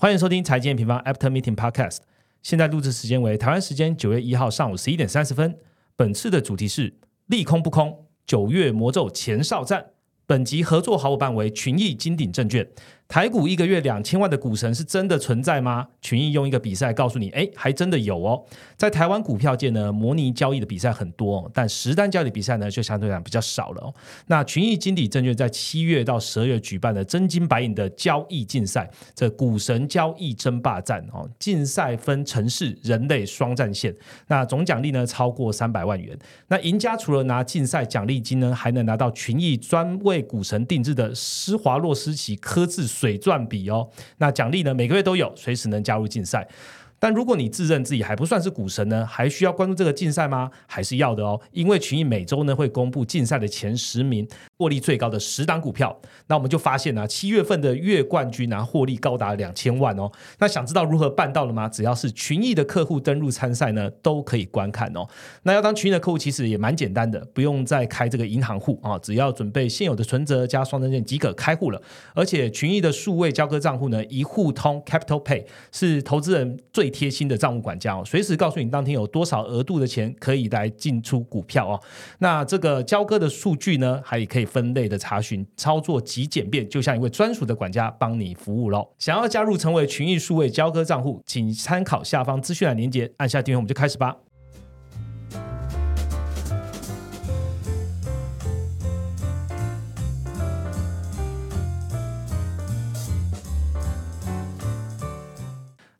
欢迎收听财经平方 After Meeting Podcast。现在录制时间为台湾时间九月一号上午十一点三十分。本次的主题是利空不空，九月魔咒前哨战。本集合作好伙伴为群益金鼎证券。台股一个月两千万的股神是真的存在吗？群益用一个比赛告诉你，哎，还真的有哦。在台湾股票界呢，模拟交易的比赛很多，但实单交易比赛呢就相对来讲比较少了哦。那群益金鼎证券在七月到十二月举办的真金白银的交易竞赛，这股神交易争霸战哦，竞赛分城市、人类双战线，那总奖励呢超过三百万元。那赢家除了拿竞赛奖励金呢，还能拿到群益专为股神定制的施华洛世奇科字。水钻笔哦，那奖励呢？每个月都有，随时能加入竞赛。但如果你自认自己还不算是股神呢，还需要关注这个竞赛吗？还是要的哦，因为群益每周呢会公布竞赛的前十名。获利最高的十档股票，那我们就发现呢，七月份的月冠军啊，获利高达两千万哦。那想知道如何办到了吗？只要是群益的客户登录参赛呢，都可以观看哦。那要当群益的客户，其实也蛮简单的，不用再开这个银行户啊，只要准备现有的存折加双证件即可开户了。而且群益的数位交割账户呢，一户通 Capital Pay 是投资人最贴心的账务管家哦，随时告诉你当天有多少额度的钱可以来进出股票哦。那这个交割的数据呢，还可以。分类的查询操作极简便，就像一位专属的管家帮你服务喽。想要加入成为群益数位交割账户，请参考下方资讯栏链接，按下订阅，我们就开始吧。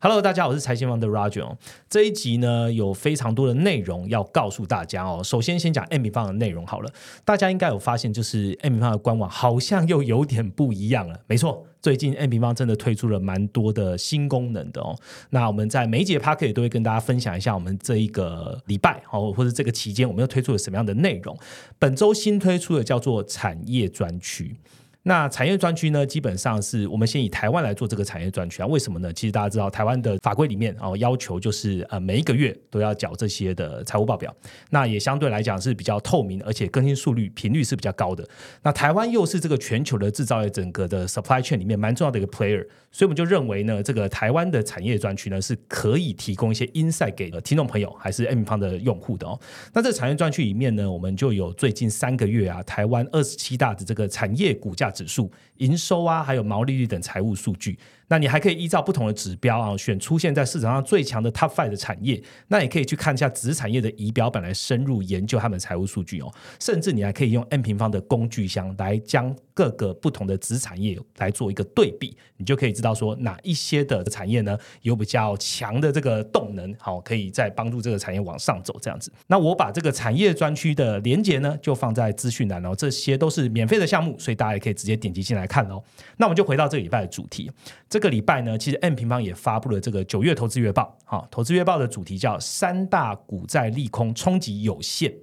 Hello，大家好，我是财新房的 Roger。这一集呢，有非常多的内容要告诉大家哦。首先，先讲 M 平方的内容好了。大家应该有发现，就是 M 平方的官网好像又有点不一样了。没错，最近 M 平方真的推出了蛮多的新功能的哦。那我们在每一节 p a r k 也都会跟大家分享一下，我们这一个礼拜哦，或者这个期间，我们又推出了什么样的内容。本周新推出的叫做产业专区。那产业专区呢，基本上是我们先以台湾来做这个产业专区啊。为什么呢？其实大家知道，台湾的法规里面哦，要求就是呃每一个月都要缴这些的财务报表。那也相对来讲是比较透明，而且更新速率频率是比较高的。那台湾又是这个全球的制造业整个的 supply chain 里面蛮重要的一个 player，所以我们就认为呢，这个台湾的产业专区呢是可以提供一些 insight 给听众朋友还是 M 方的用户的哦。那这产业专区里面呢，我们就有最近三个月啊，台湾二十七大的这个产业股价。指数、营收啊，还有毛利率等财务数据。那你还可以依照不同的指标啊，选出现在市场上最强的 Top Five 的产业。那也可以去看一下子产业的仪表板来深入研究他们的财务数据哦。甚至你还可以用 N 平方的工具箱来将各个不同的子产业来做一个对比，你就可以知道说哪一些的产业呢有比较强的这个动能，好，可以再帮助这个产业往上走这样子。那我把这个产业专区的连接呢，就放在资讯栏哦。这些都是免费的项目，所以大家也可以直接点击进来看哦。那我们就回到这个礼拜的主题。这个礼拜呢，其实 M 平方也发布了这个九月投资月报。好，投资月报的主题叫“三大股债利空冲击有限，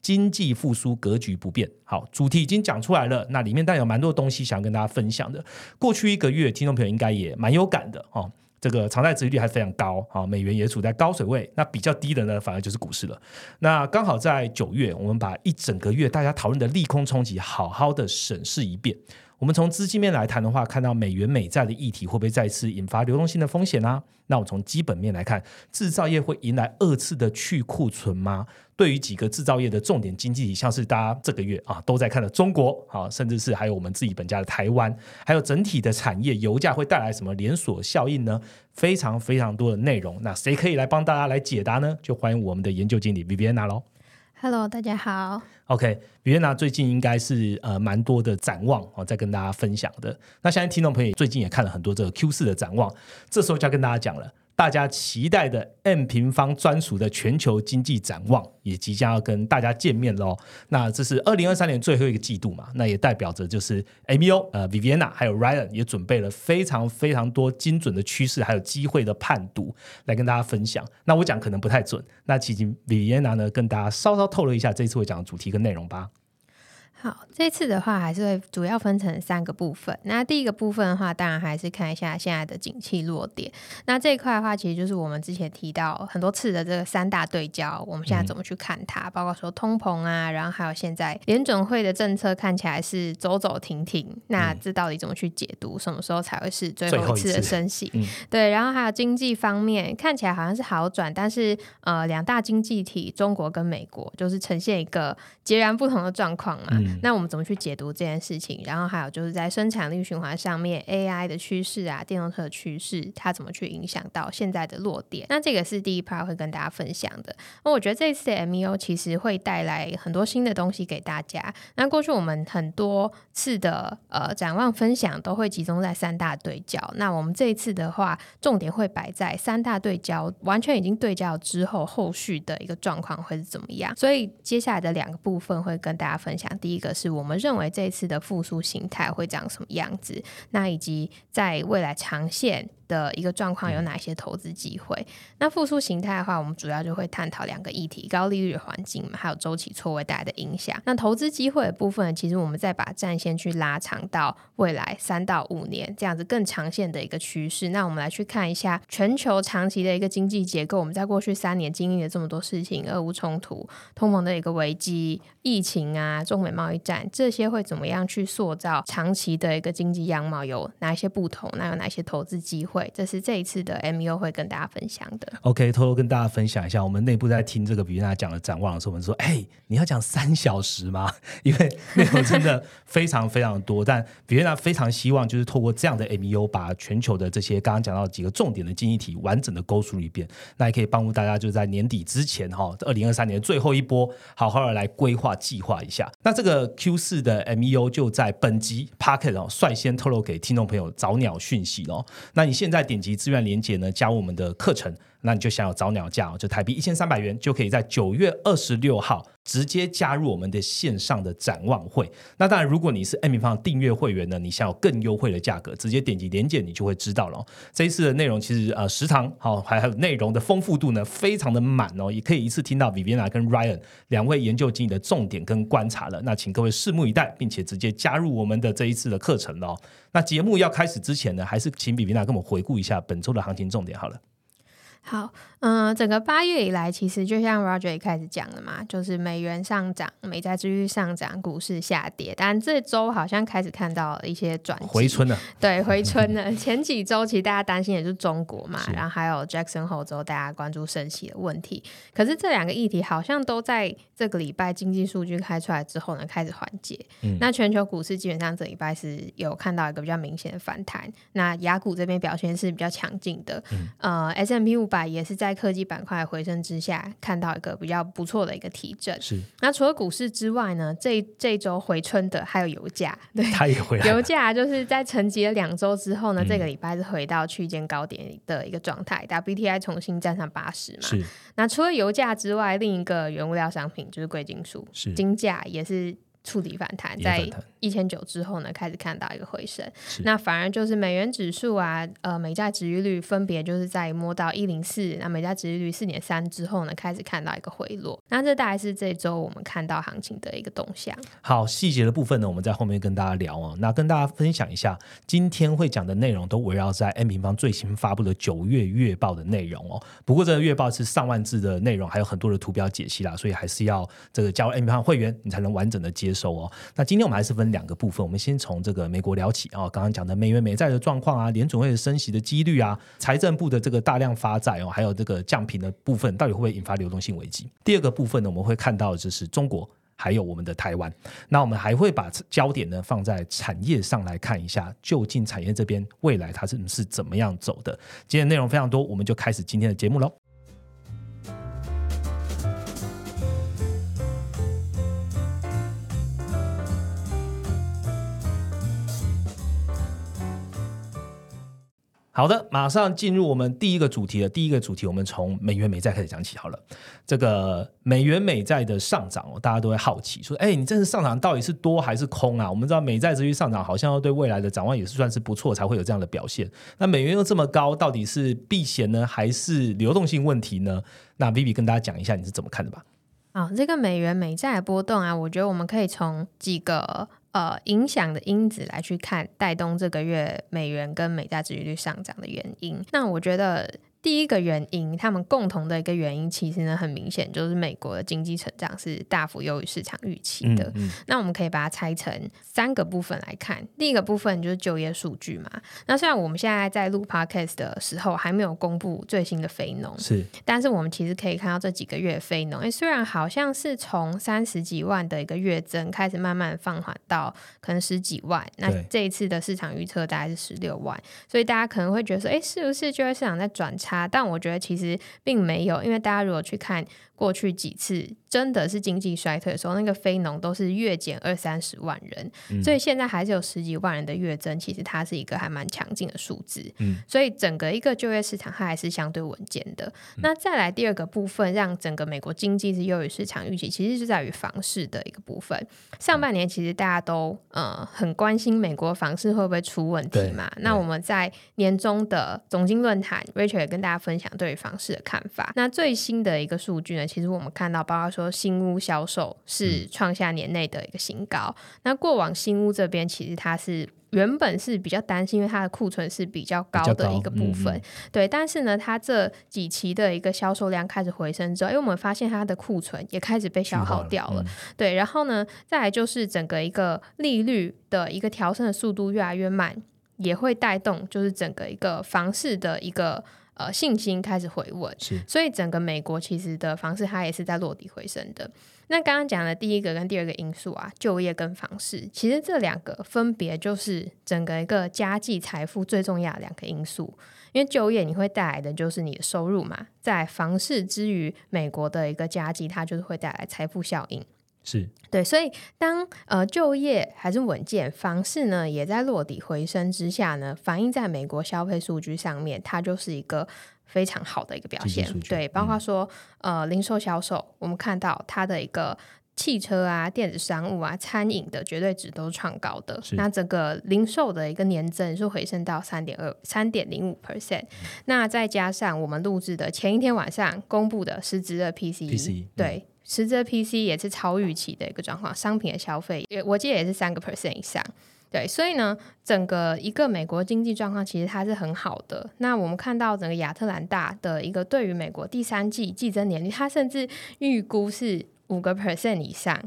经济复苏格局不变”。好，主题已经讲出来了，那里面带有蛮多东西想跟大家分享的。过去一个月，听众朋友应该也蛮有感的哦。这个常态值率还非常高，好，美元也处在高水位。那比较低的呢，反而就是股市了。那刚好在九月，我们把一整个月大家讨论的利空冲击好好的审视一遍。我们从资金面来谈的话，看到美元美债的议题会不会再次引发流动性的风险呢？那我从基本面来看，制造业会迎来二次的去库存吗？对于几个制造业的重点经济体，像是大家这个月啊都在看的中国啊，甚至是还有我们自己本家的台湾，还有整体的产业，油价会带来什么连锁效应呢？非常非常多的内容，那谁可以来帮大家来解答呢？就欢迎我们的研究经理 Viviana 喽。Hello，大家好。OK，比约娜最近应该是呃蛮多的展望哦，在跟大家分享的。那现在听众朋友最近也看了很多这个 Q 四的展望，这时候就要跟大家讲了。大家期待的 M 平方专属的全球经济展望也即将要跟大家见面喽。那这是二零二三年最后一个季度嘛？那也代表着就是 ABO 呃 Viviana 还有 Ryan 也准备了非常非常多精准的趋势还有机会的判读来跟大家分享。那我讲可能不太准，那其实 Viviana 呢跟大家稍稍透露一下这次会讲的主题跟内容吧。好，这次的话还是会主要分成三个部分。那第一个部分的话，当然还是看一下现在的景气落点。那这一块的话，其实就是我们之前提到很多次的这个三大对焦，我们现在怎么去看它？包括说通膨啊，然后还有现在联准会的政策看起来是走走停停，那这到底怎么去解读？什么时候才会是最后一次的升息？对，然后还有经济方面看起来好像是好转，但是呃，两大经济体中国跟美国就是呈现一个截然不同的状况嘛。那我们怎么去解读这件事情？然后还有就是在生产力循环上面，AI 的趋势啊，电动车的趋势，它怎么去影响到现在的落点？那这个是第一 part 会跟大家分享的。那我觉得这一次的 MEO 其实会带来很多新的东西给大家。那过去我们很多次的呃展望分享都会集中在三大对焦。那我们这一次的话，重点会摆在三大对焦完全已经对焦之后，后续的一个状况会是怎么样？所以接下来的两个部分会跟大家分享。第一一个是我们认为这次的复苏形态会长什么样子，那以及在未来长线。的一个状况有哪些投资机会？那复苏形态的话，我们主要就会探讨两个议题：高利率环境嘛，还有周期错位带来的影响。那投资机会的部分，其实我们再把战线去拉长到未来三到五年这样子更长线的一个趋势。那我们来去看一下全球长期的一个经济结构。我们在过去三年经历了这么多事情：俄乌冲突、通膨的一个危机、疫情啊、中美贸易战，这些会怎么样去塑造长期的一个经济样貌？有哪一些不同？那有哪些投资机会？这是这一次的 MEO 会跟大家分享的。OK，偷偷跟大家分享一下，我们内部在听这个比娜讲的展望的时候，我们说：“哎，你要讲三小时吗？因为内容真的非常非常多。但比娜非常希望就是透过这样的 MEO，把全球的这些刚刚讲到几个重点的经济体完整的勾述一遍，那也可以帮助大家就在年底之前哈，二零二三年最后一波，好好的来规划计划一下。那这个 Q 四的 MEO 就在本集 Pocket 哦，率先透露给听众朋友早鸟讯息哦。那你现现在点击资源连接呢，加入我们的课程，那你就享有早鸟价哦，就台币一千三百元，就可以在九月二十六号直接加入我们的线上的展望会。那当然，如果你是 M 平方订阅会员呢，你享有更优惠的价格，直接点击连接你就会知道了。这一次的内容其实呃，时长好，还有内容的丰富度呢，非常的满哦，也可以一次听到 Vivina 跟 Ryan 两位研究经理的重点跟观察了。那请各位拭目以待，并且直接加入我们的这一次的课程哦。那节目要开始之前呢，还是请比比娜跟我们回顾一下本周的行情重点好了。好，嗯，整个八月以来，其实就像 Roger 一开始讲的嘛，就是美元上涨，美债继续上涨，股市下跌。但这周好像开始看到一些转回春了，对，回春了。前几周其实大家担心也是中国嘛，然后还有 Jackson 后周大家关注升息的问题。可是这两个议题好像都在这个礼拜经济数据开出来之后呢，开始缓解。那全球股市基本上这礼拜是有看到一个比较明显的反弹。那雅股这边表现是比较强劲的，呃，S M P 五百。也是在科技板块回升之下，看到一个比较不错的一个提振。是那除了股市之外呢，这这周回春的还有油价，对，它也回来。油价就是在沉寂了两周之后呢，这个礼拜是回到区间高点的一个状态，WTI 重新站上八十嘛。是那除了油价之外，另一个原物料商品就是贵金属，是金价也是触底反弹，在。一千九之后呢，开始看到一个回升，那反而就是美元指数啊，呃，美债值利率分别就是在摸到一零四，那美债值利率四点三之后呢，开始看到一个回落。那这大概是这周我们看到行情的一个动向。好，细节的部分呢，我们在后面跟大家聊哦。那跟大家分享一下，今天会讲的内容都围绕在 N 平方最新发布的九月月报的内容哦。不过这个月报是上万字的内容，还有很多的图标解析啦，所以还是要这个加入 N 平方会员，你才能完整的接收哦。那今天我们还是分。两个部分，我们先从这个美国聊起啊。刚刚讲的美元美债的状况啊，联准会的升息的几率啊，财政部的这个大量发债哦，还有这个降频的部分，到底会不会引发流动性危机？第二个部分呢，我们会看到就是中国还有我们的台湾。那我们还会把焦点呢放在产业上来看一下，究竟产业这边未来它是是怎么样走的？今天内容非常多，我们就开始今天的节目喽。好的，马上进入我们第一个主题的第一个主题，我们从美元美债开始讲起好了。这个美元美债的上涨，哦大家都会好奇说：“哎，你这次上涨到底是多还是空啊？”我们知道美债持续上涨，好像要对未来的展望也是算是不错，才会有这样的表现。那美元又这么高，到底是避险呢，还是流动性问题呢？那 Vivi 跟大家讲一下你是怎么看的吧。好，这个美元美债的波动啊，我觉得我们可以从几个呃影响的因子来去看，带动这个月美元跟美债殖利率上涨的原因。那我觉得。第一个原因，他们共同的一个原因，其实呢很明显，就是美国的经济成长是大幅优于市场预期的。嗯那我们可以把它拆成三个部分来看。第一个部分就是就业数据嘛。那虽然我们现在在录 podcast 的时候还没有公布最新的非农，是，但是我们其实可以看到这几个月非农，哎，虽然好像是从三十几万的一个月增开始慢慢放缓到可能十几万，那这一次的市场预测大概是十六万，所以大家可能会觉得说，哎，是不是就业市场在转差？但我觉得其实并没有，因为大家如果去看。过去几次真的是经济衰退的时候，那个非农都是月减二三十万人，所以现在还是有十几万人的月增，其实它是一个还蛮强劲的数字。嗯，所以整个一个就业市场它还是相对稳健的。那再来第二个部分，让整个美国经济是优于市场预期，其实是在于房市的一个部分。上半年其实大家都呃很关心美国房市会不会出问题嘛？那我们在年终的总经论坛，Rachel 也跟大家分享对于房市的看法。那最新的一个数据呢？其实我们看到，包括说新屋销售是创下年内的一个新高。那过往新屋这边，其实它是原本是比较担心，因为它的库存是比较高的一个部分。对，但是呢，它这几期的一个销售量开始回升之后，因为我们发现它的库存也开始被消耗掉了。对，然后呢，再来就是整个一个利率的一个调升的速度越来越慢，也会带动就是整个一个房市的一个。呃，信心开始回稳，是，所以整个美国其实的房市它也是在落地回升的。那刚刚讲的第一个跟第二个因素啊，就业跟房市，其实这两个分别就是整个一个家计财富最重要的两个因素。因为就业你会带来的就是你的收入嘛，在房市之余，美国的一个家计它就是会带来财富效应。是对，所以当呃就业还是稳健，房市呢也在落底回升之下呢，反映在美国消费数据上面，它就是一个非常好的一个表现。对，包括说呃零售销售，我们看到它的一个汽车啊、电子商务啊、餐饮的绝对值都是创高的。那整个零售的一个年增是回升到三点二三点零五 percent。那再加上我们录制的前一天晚上公布的实质的 PCE，对。实质 PC 也是超预期的一个状况，商品的消费也我记得也是三个 percent 以上，对，所以呢，整个一个美国经济状况其实它是很好的。那我们看到整个亚特兰大的一个对于美国第三季季增年率，它甚至预估是五个 percent 以上。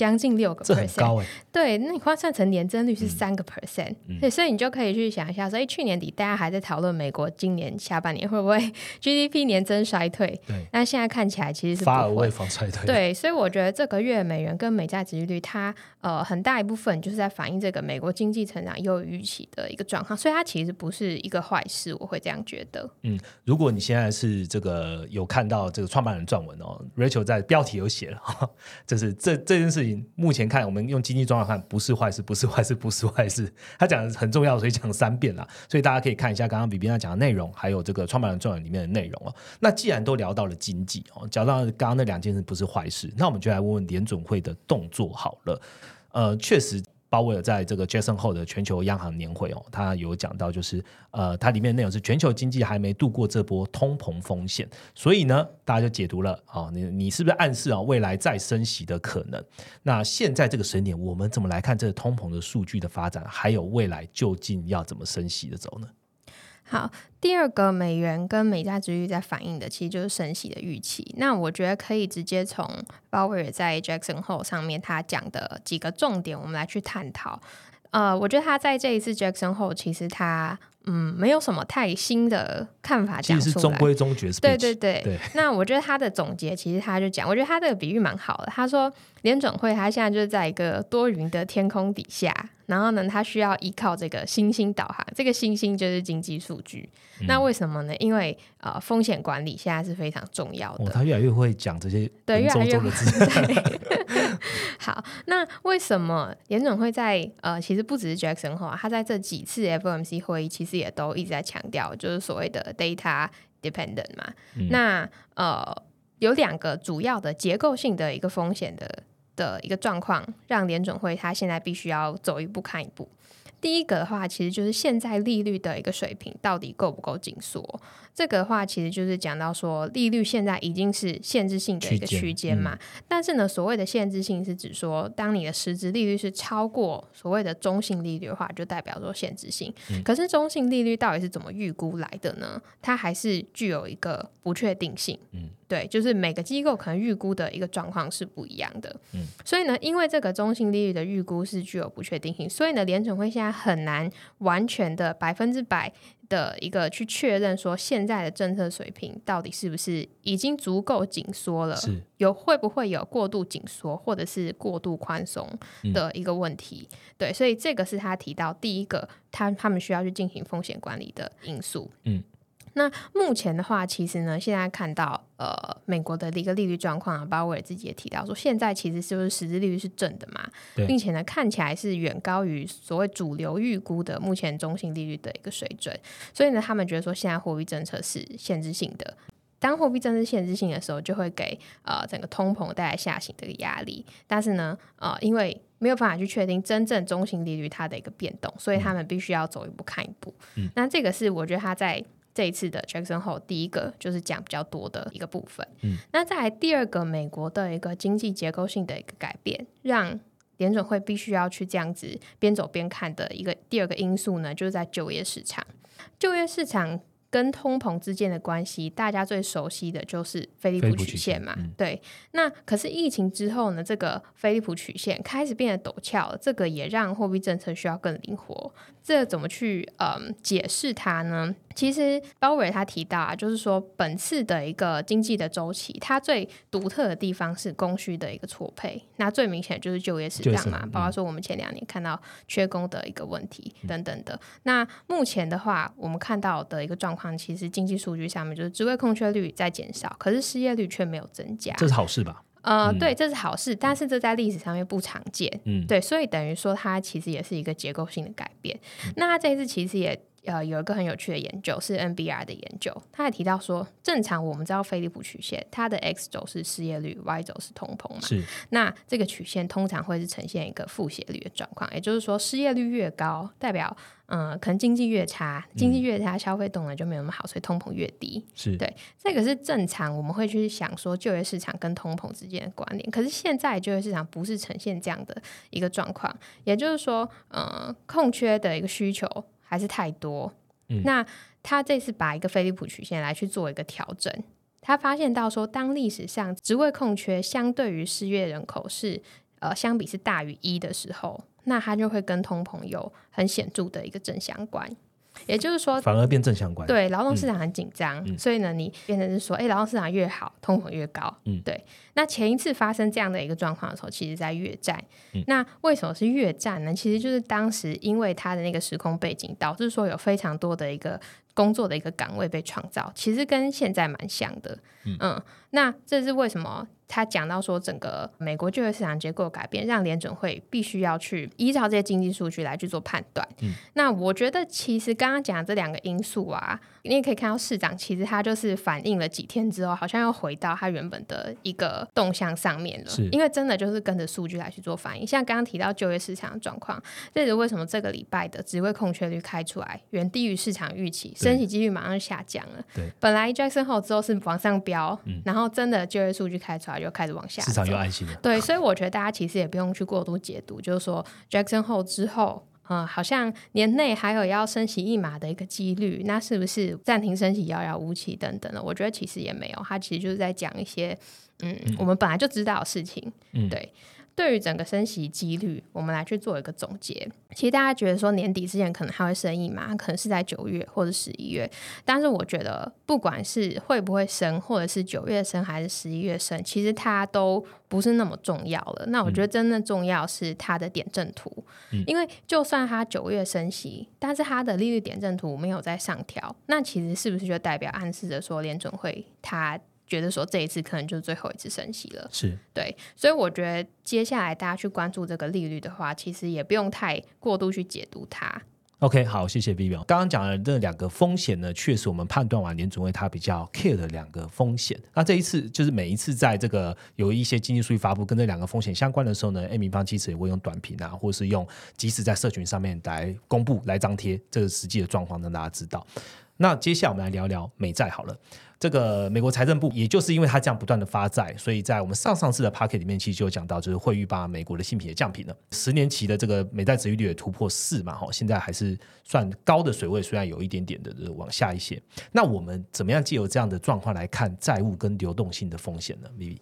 将近六个 percent，对，那你换算成年增率是三个 percent，对，所以你就可以去想一下，所以去年底大家还在讨论美国今年下半年会不会 GDP 年增衰退，对，那现在看起来其实是发而未防衰退，对，所以我觉得这个月美元跟美债值利率，它呃很大一部分就是在反映这个美国经济成长优于预期的一个状况，所以它其实不是一个坏事，我会这样觉得。嗯，如果你现在是这个有看到这个创办人撰文哦，Rachel 在标题有写了，这是这这件事情。目前看，我们用经济状况看，不是坏事，不是坏事，不是坏事。他讲的很重要，所以讲三遍了。所以大家可以看一下刚刚比比他讲的内容，还有这个创办人撰文里面的内容哦。那既然都聊到了经济哦，讲到刚刚那两件事不是坏事，那我们就来问问联准会的动作好了。呃，确实。鲍威尔在这个 Jason 后的全球央行年会哦，他有讲到，就是呃，它里面内容是全球经济还没度过这波通膨风险，所以呢，大家就解读了哦，你你是不是暗示啊未来再升息的可能？那现在这个时点，我们怎么来看这个通膨的数据的发展，还有未来究竟要怎么升息的走呢？好，第二个美元跟美债值率在反映的，其实就是升息的预期。那我觉得可以直接从鲍威尔在 Jackson Hole 上面他讲的几个重点，我们来去探讨。呃，我觉得他在这一次 Jackson Hole，其实他。嗯，没有什么太新的看法讲出来，是中规中矩。对对对，那我觉得他的总结其实他就讲，我觉得他这个比喻蛮好的。他说，联准会他现在就是在一个多云的天空底下，然后呢，它需要依靠这个星星导航，这个星星就是经济数据。那为什么呢？因为呃，风险管理现在是非常重要的。他越来越会讲这些对，越来越会。好，那为什么严总会在呃，其实不只是 Jackson 后，他在这几次 FOMC 会议其实也都一直在强调，就是所谓的 data dependent 嘛。那呃，有两个主要的结构性的一个风险的的一个状况，让联准会它现在必须要走一步看一步。第一个的话，其实就是现在利率的一个水平到底够不够紧缩。这个的话，其实就是讲到说，利率现在已经是限制性的一个区间嘛。但是呢，所谓的限制性是指说，当你的实质利率是超过所谓的中性利率的话，就代表说限制性。可是中性利率到底是怎么预估来的呢？它还是具有一个不确定性。嗯，对，就是每个机构可能预估的一个状况是不一样的。嗯，所以呢，因为这个中性利率的预估是具有不确定性，所以呢，联准会现在很难完全的百分之百。的一个去确认说现在的政策水平到底是不是已经足够紧缩了？是有会不会有过度紧缩或者是过度宽松的一个问题？对，所以这个是他提到第一个，他他们需要去进行风险管理的因素。嗯。那目前的话，其实呢，现在看到呃，美国的一个利率状况啊，鲍威尔自己也提到说，现在其实是不是实质利率是正的嘛？并且呢，看起来是远高于所谓主流预估的目前中性利率的一个水准。所以呢，他们觉得说，现在货币政策是限制性的。当货币政策限制性的时候，就会给呃整个通膨带来下行的一个压力。但是呢，呃，因为没有办法去确定真正中性利率它的一个变动，所以他们必须要走一步看一步。那这个是我觉得他在。这一次的 Jackson Hole，第一个就是讲比较多的一个部分。嗯，那再来第二个，美国的一个经济结构性的一个改变，让联准会必须要去这样子边走边看的一个第二个因素呢，就是在就业市场。就业市场。跟通膨之间的关系，大家最熟悉的就是菲利普曲线嘛。对，那可是疫情之后呢，这个菲利普曲线开始变得陡峭，这个也让货币政策需要更灵活。这怎么去嗯解释它呢？其实鲍威尔他提到啊，就是说本次的一个经济的周期，它最独特的地方是供需的一个错配。那最明显就是就业市场嘛，包括说我们前两年看到缺工的一个问题等等的。那目前的话，我们看到的一个状况，其实经济数据上面就是职位空缺率在减少，可是失业率却没有增加，这是好事吧？呃，对，这是好事，但是这在历史上面不常见。嗯，对，所以等于说它其实也是一个结构性的改变。那它这一次其实也。呃，有一个很有趣的研究是 NBR 的研究，他也提到说，正常我们知道菲利普曲线，它的 x 轴是失业率，y 轴是通膨嘛。是。那这个曲线通常会是呈现一个负斜率的状况，也就是说，失业率越高，代表嗯，可能经济越差，经济越差，消费动能就没有那么好，所以通膨越低。是对，这个是正常，我们会去想说就业市场跟通膨之间的关联。可是现在就业市场不是呈现这样的一个状况，也就是说，呃，空缺的一个需求。还是太多，那他这次把一个菲利普曲线来去做一个调整，他发现到说，当历史上职位空缺相对于失业人口是呃相比是大于一的时候，那它就会跟通膨有很显著的一个正相关。也就是说，反而变正相关。对，劳动市场很紧张，所以呢，你变成是说，哎，劳动市场越好，通膨越高。嗯，对。那前一次发生这样的一个状况的时候，其实在越战。那为什么是越战呢？其实就是当时因为它的那个时空背景，导致说有非常多的一个工作的一个岗位被创造，其实跟现在蛮像的。嗯，那这是为什么？他讲到说，整个美国就业市场结构改变，让联准会必须要去依照这些经济数据来去做判断。嗯，那我觉得其实刚刚讲这两个因素啊，你也可以看到市长其实他就是反映了几天之后，好像又回到他原本的一个动向上面了。因为真的就是跟着数据来去做反应。像刚刚提到就业市场的状况，这是为什么这个礼拜的职位空缺率开出来远低于市场预期，升息几率马上下降了。对，本来 Jackson 后之后是往上飙，然后真的就业数据开出来。又开始往下，市场又安心了。对，所以我觉得大家其实也不用去过度解读，就是说 Jackson 后之后，嗯，好像年内还有要升息一码的一个几率，那是不是暂停升息遥遥无期等等的？我觉得其实也没有，他其实就是在讲一些，嗯，我们本来就知道的事情，嗯，对。对于整个升息几率，我们来去做一个总结。其实大家觉得说年底之前可能还会升一嘛，可能是在九月或者十一月。但是我觉得，不管是会不会升，或者是九月升还是十一月升，其实它都不是那么重要了。那我觉得真的重要是它的点阵图，因为就算它九月升息，但是它的利率点阵图没有在上调，那其实是不是就代表暗示着说联准会它？觉得说这一次可能就是最后一次升息了，是对，所以我觉得接下来大家去关注这个利率的话，其实也不用太过度去解读它。OK，好，谢谢 Vivian。刚刚讲的这两个风险呢，确实我们判断完联总会它比较 care 的两个风险。那这一次就是每一次在这个有一些经济数据发布跟这两个风险相关的时候呢，A 米方其实也会用短评啊，或是用即时在社群上面来公布、来张贴这个实际的状况，让大家知道。那接下来我们来聊聊美债好了。这个美国财政部，也就是因为它这样不断的发债，所以在我们上上次的 p a c k e t 里面，其实就有讲到，就是会预把美国的新品也降平了，十年期的这个美债值利率也突破四嘛，哈，现在还是算高的水位，虽然有一点点的往下一些。那我们怎么样借由这样的状况来看债务跟流动性的风险呢？Vivi，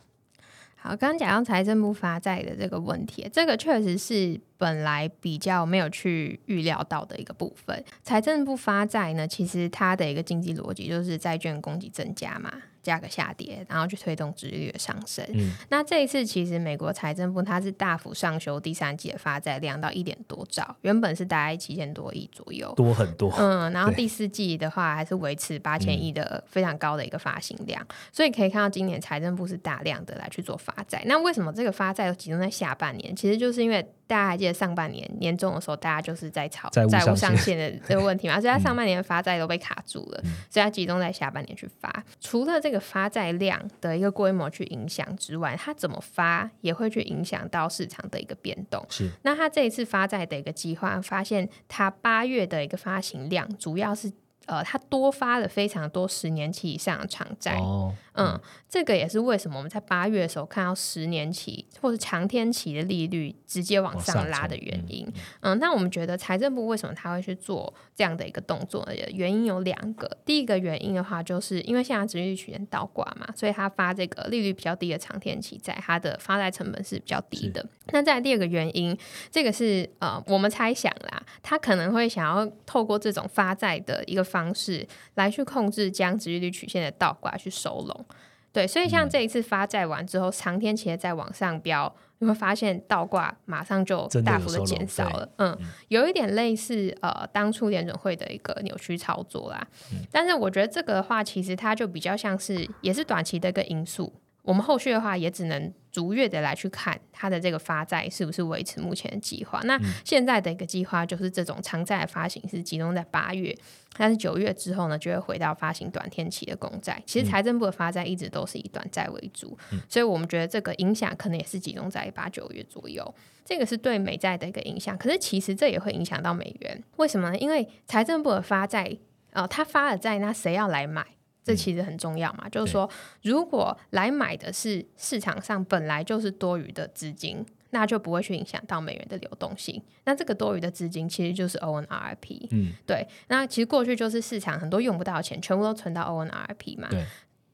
好，刚刚讲到财政部发债的这个问题，这个确实是。本来比较没有去预料到的一个部分，财政部发债呢，其实它的一个经济逻辑就是债券供给增加嘛，价格下跌，然后去推动殖利率上升。嗯，那这一次其实美国财政部它是大幅上修第三季的发债量到一点多兆，原本是大概七千多亿左右，多很多。嗯，然后第四季的话还是维持八千亿的非常高的一个发行量，所以可以看到今年财政部是大量的来去做发债。那为什么这个发债又集中在下半年？其实就是因为大家还记得上半年年终的时候，大家就是在炒债务上限的这个问题嘛，所以他上半年发债都被卡住了，所以他集中在下半年去发。除了这个发债量的一个规模去影响之外，它怎么发也会去影响到市场的一个变动。是，那它这一次发债的一个计划，发现它八月的一个发行量主要是。呃，它多发了非常多十年期以上的长债，嗯，这个也是为什么我们在八月的时候看到十年期或者长天期的利率直接往上拉的原因。嗯，那我们觉得财政部为什么他会去做这样的一个动作？原因有两个。第一个原因的话，就是因为现在殖利率曲线倒挂嘛，所以他发这个利率比较低的长天期债，它的发债成本是比较低的。那再第二个原因，这个是呃，我们猜想啦，他可能会想要透过这种发债的一个方。方式来去控制将殖利率曲线的倒挂去收拢，对，所以像这一次发债完之后，长天期在往上飙，你会发现倒挂马上就大幅的减少了，嗯，有一点类似呃当初联准会的一个扭曲操作啦，但是我觉得这个的话，其实它就比较像是也是短期的一个因素。我们后续的话也只能逐月的来去看它的这个发债是不是维持目前的计划。那现在的一个计划就是这种长债的发行是集中在八月，但是九月之后呢就会回到发行短天期的公债。其实财政部的发债一直都是以短债为主，所以我们觉得这个影响可能也是集中在八九月左右。这个是对美债的一个影响，可是其实这也会影响到美元。为什么呢？因为财政部的发债，呃，他发了债，那谁要来买？这其实很重要嘛，就是说，如果来买的是市场上本来就是多余的资金，那就不会去影响到美元的流动性。那这个多余的资金其实就是 ONRP，嗯，对。那其实过去就是市场很多用不到的钱，全部都存到 ONRP 嘛。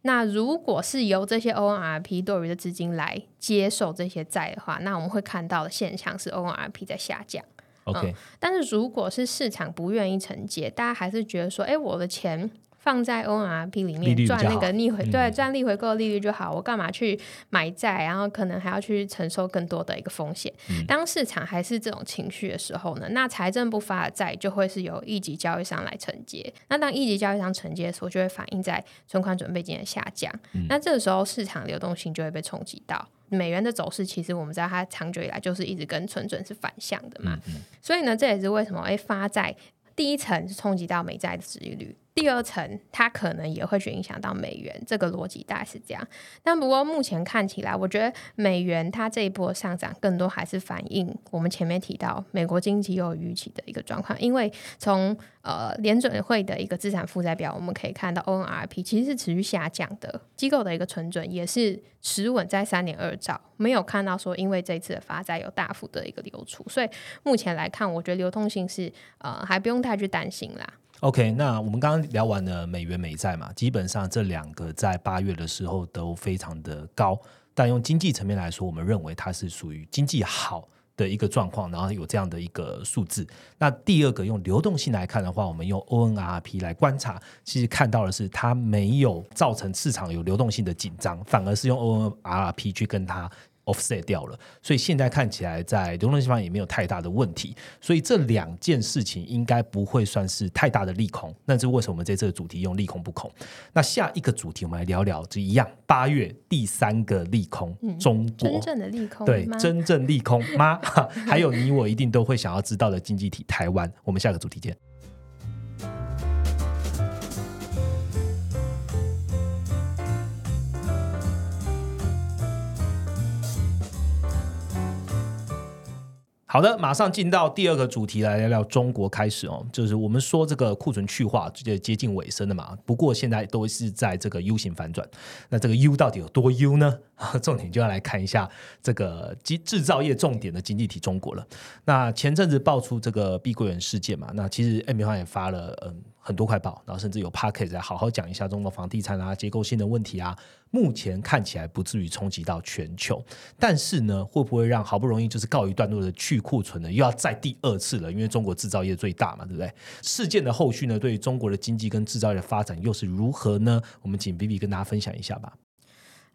那如果是由这些 ONRP 多余的资金来接受这些债的话，那我们会看到的现象是 ONRP 在下降。OK，但是如果是市场不愿意承接，大家还是觉得说，哎，我的钱。放在 ONRP 里面赚那个逆回，对，赚逆回购利率就好。我干嘛去买债，然后可能还要去承受更多的一个风险？当市场还是这种情绪的时候呢，那财政部发的债就会是由一级交易商来承接。那当一级交易商承接的时候，就会反映在存款准备金的下降。那这个时候市场流动性就会被冲击到。美元的走势其实我们知道，它长久以来就是一直跟存准是反向的嘛。所以呢，这也是为什么哎发债第一层是冲击到美债的收益率。第二层，它可能也会去影响到美元，这个逻辑大概是这样。但不过目前看起来，我觉得美元它这一波上涨，更多还是反映我们前面提到美国经济有预期的一个状况。因为从呃联准会的一个资产负债表，我们可以看到 ONRP 其实是持续下降的，机构的一个存准也是持稳在三点二兆，没有看到说因为这次的发债有大幅的一个流出。所以目前来看，我觉得流通性是呃还不用太去担心啦。OK，那我们刚刚聊完了美元美债嘛，基本上这两个在八月的时候都非常的高，但用经济层面来说，我们认为它是属于经济好的一个状况，然后有这样的一个数字。那第二个用流动性来看的话，我们用 ONRP 来观察，其实看到的是它没有造成市场有流动性的紧张，反而是用 ONRP 去跟它。Offset 掉了，所以现在看起来在流动性方面也没有太大的问题，所以这两件事情应该不会算是太大的利空。那是为什么我们这次的主题用利空不空？那下一个主题我们来聊聊，就一样八月第三个利空，中国真正的利空对真正利空吗？还有你我一定都会想要知道的经济体台湾。我们下个主题见。好的，马上进到第二个主题来聊聊中国开始哦，就是我们说这个库存去化接接近尾声了嘛，不过现在都是在这个 U 型反转，那这个 U 到底有多 U 呢？重点就要来看一下这个制制造业重点的经济体中国了。那前阵子爆出这个碧桂园事件嘛，那其实 M 方也发了嗯很多块报，然后甚至有 p a c k e t 来好好讲一下中国房地产啊结构性的问题啊。目前看起来不至于冲击到全球，但是呢，会不会让好不容易就是告一段落的去库存呢，又要再第二次了？因为中国制造业最大嘛，对不对？事件的后续呢，对于中国的经济跟制造业的发展又是如何呢？我们请 B B 跟大家分享一下吧。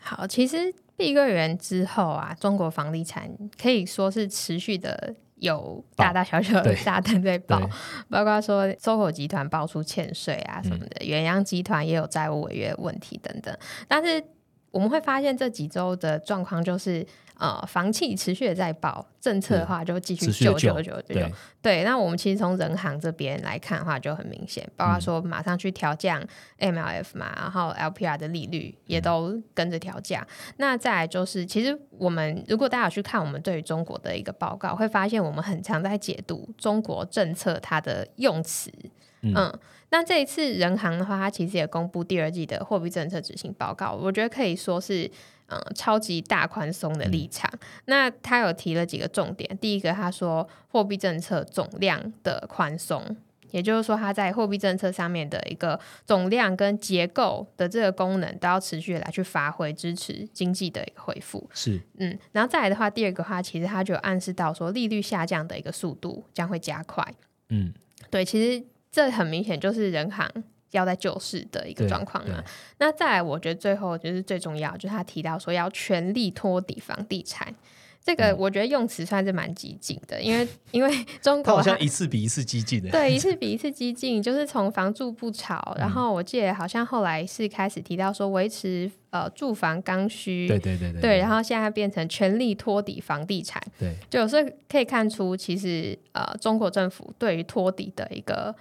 好，其实碧桂园之后啊，中国房地产可以说是持续的有大大小小的对炸弹在爆，包括说搜狗集团爆出欠税啊什么嗯的，远洋集团也有债务违约问题等等。但是我们会发现这几周的状况就是，呃，房企持续的在报，政策的话就继续持续地救救救救救救对。对，那我们其实从人行这边来看的话，就很明显，包括说马上去调降 MLF 嘛，然后 LPR 的利率也都跟着调降。那再来就是，其实我们如果大家有去看我们对于中国的一个报告，会发现我们很常在解读中国政策它的用词。嗯那这一次人行的话，它其实也公布第二季的货币政策执行报告，我觉得可以说是。嗯，超级大宽松的立场。那他有提了几个重点。第一个，他说货币政策总量的宽松，也就是说，它在货币政策上面的一个总量跟结构的这个功能，都要持续来去发挥，支持经济的一个恢复。是嗯，然后再来的话，第二个话，其实它就有暗示到说，利率下降的一个速度将会加快。嗯，对，其实这很明显就是人行要在救市的一个对状况对嘛。那再来，我觉得最后就是最重要，就是他提到说要全力托底房地产。这个嗯我觉得用词算是蛮激进的，因为因为中国 好像一次比一次激进的。对，一次比一次激进，就是从房住不炒，嗯然后我记得好像后来是开始提到说维持呃住房刚需，对对对对对，然后现在变成全力托底房地产，对就有时候可以看出，其实呃中国政府对于托底的一个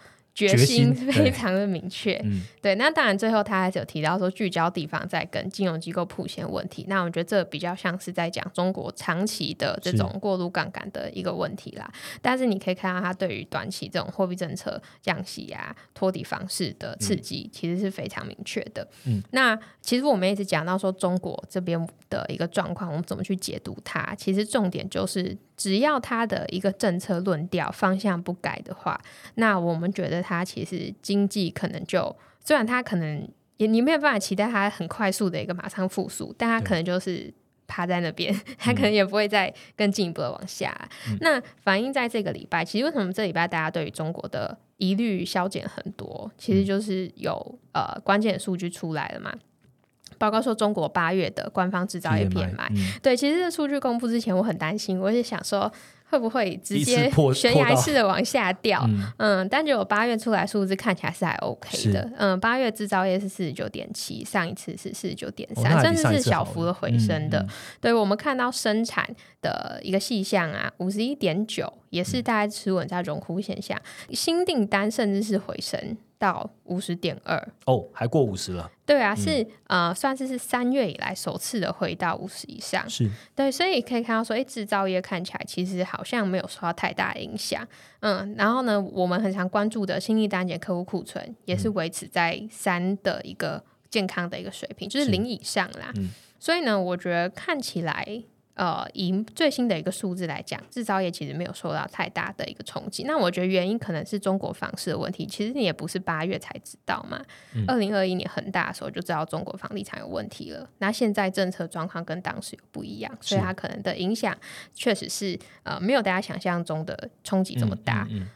决决心非常的明确。嗯对，那当然最后他还是有提到说聚焦地方在跟金融机构铺现问题。那我觉得这比较像是在讲中国长期的这种过度杠杆的一个问题啦。但是你可以看到，它对于短期这种货币政策降息啊、托底方式的刺激，其实是非常明确的。嗯，那其实我们一直讲到说中国这边的一个状况，我们怎么去解读它？其实重点就是，只要他的一个政策论调方向不改的话，那我们觉得他其实经济可能就虽然他可能也你没有办法期待他很快速的一个马上复苏，但他可能就是趴在那边，他可能也不会再更进一步的往下。那反映在这个礼拜，其实为什么这礼拜大家对于中国的疑虑消减很多？其实就是有、呃关键的数据出来了嘛。包括说中国八月的官方制造业 PMI，嗯。对，其实这数据公布之前，我很担心，我是想说会不会直接破悬崖式的往下掉？嗯。嗯，但结果八月出来数字看起来是还 OK 的。嗯，八月制造业是四十九点七，上一次是四十九点三，甚至是小幅的回升的。嗯嗯。对我们看到生产的一个细项啊，五十一点九，也嗯。是大概持稳在荣枯现象，新订单甚至是回升到五十点二。哦，还过五十了，对啊，是呃，算是是三月以来首次的回到五十以上。是对，所以可以看到说，哎，制造业看起来其实好像没有受到太大影响。嗯，然后呢，我们很常关注的新订单减客户库存也是维持在三的一个健康的一个水平，就是是零以上啦。嗯所以呢，我觉得看起来。呃，以最新的一个数字来讲，制造业其实没有受到太大的一个冲击。那我觉得原因可能是中国房市的问题。其实你也不是八月才知道嘛，二零二一年很大的时候就知道中国房地产有问题了。那现在政策状况跟当时有不一样，所以它可能的影响确实是呃没有大家想象中的冲击这么大。嗯嗯嗯，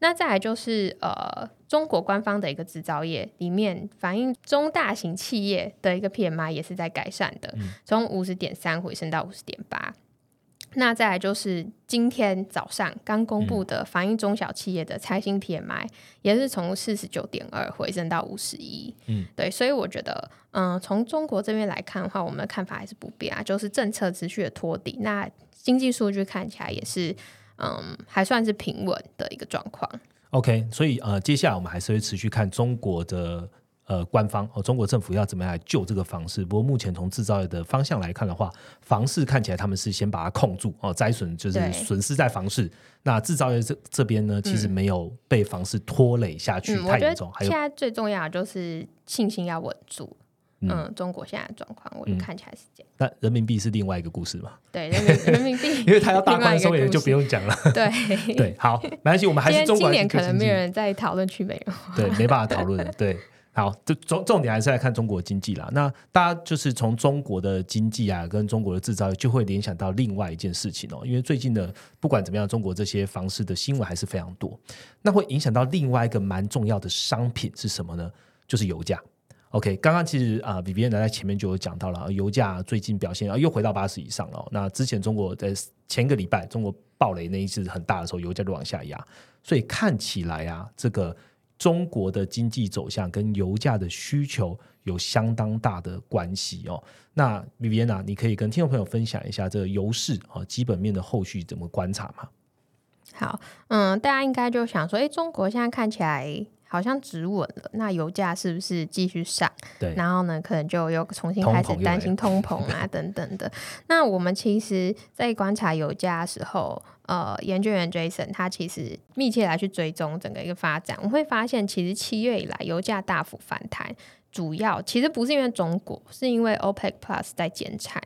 那再来就是呃，中国官方的一个制造业里面反映中大型企业的一个 PMI 也是在改善的，从五十点三回升到五十点八。那再来就是今天早上刚公布的反映中小企业的财新 PMI，也是从四十九点二回升到五十一。嗯，对，所以我觉得，嗯，从中国这边来看的话，我们的看法还是不变啊，就是政策持续的托底。那经济数据看起来也是，嗯，还算是平稳的一个状况。OK，所以呃，接下来我们还是会持续看中国的。呃，官方哦，中国政府要怎么样来救这个房市？不过目前从制造业的方向来看的话，房市看起来他们是先把它控住哦，灾损就是损失在房市。那制造业这这边呢，其实没有被房市拖累下去太严重。现在最重要的就是信心要稳住。嗯，中国现在的状况，我就看起来是这样。那人民币是另外一个故事嘛？对，人民人民币，因为它要大宽松，也就不用讲了。对 对，好，没关系，我们还是中国。今年可能没有人在讨论去美元化，对，没办法讨论。对。好，这重重点还是来看中国经济啦。那大家就是从中国的经济啊，跟中国的制造业，就会联想到另外一件事情哦。因为最近的不管怎么样，中国这些房市的新闻还是非常多。那会影响到另外一个蛮重要的商品是什么呢？就是油价。OK，刚刚其实啊，比别人在前面就有讲到了，油价最近表现啊又回到八十以上了。那之前中国在前个礼拜中国暴雷那一次很大的时候，油价就往下压，所以看起来啊，这个。中国的经济走向跟油价的需求有相当大的关系哦。那 Viviana，你可以跟听众朋友分享一下这个油市啊基本面的后续怎么观察吗？好，嗯，大家应该就想说，哎，中国现在看起来。好像止稳了，那油价是不是继续上？对，然后呢，可能就又重新开始担心通膨啊 等等的。那我们其实，在观察油价的时候，呃，研究员 Jason 他其实密切来去追踪整个一个发展，我们会发现，其实七月以来油价大幅反弹，主要其实不是因为中国，是因为 OPEC Plus 在减产。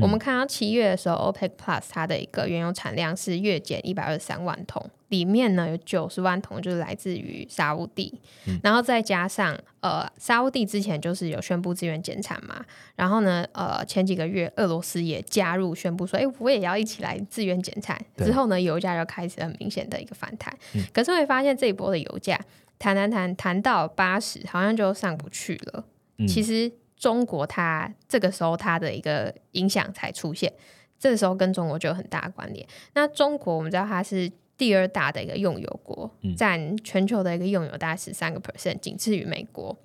我们看到七月的时候，OPEC Plus 它的一个原油产量是月减一百二十三万桶，里面呢有九十万桶就是来自于沙乌地，然后再加上呃沙乌地之前就是有宣布自愿减产嘛，然后呢呃前几个月俄罗斯也加入宣布说，哎我也要一起来自愿减产，之后呢油价就开始很明显的一个反弹，可是会发现这一波的油价谈谈谈谈到八十，好像就上不去了，其实。中国它这个时候它的一个影响才出现，这个时候跟中国就有很大的关联。那中国我们知道它是第二大的一个用油国，占全球的一个用油大概十三个 percent，仅次于美国。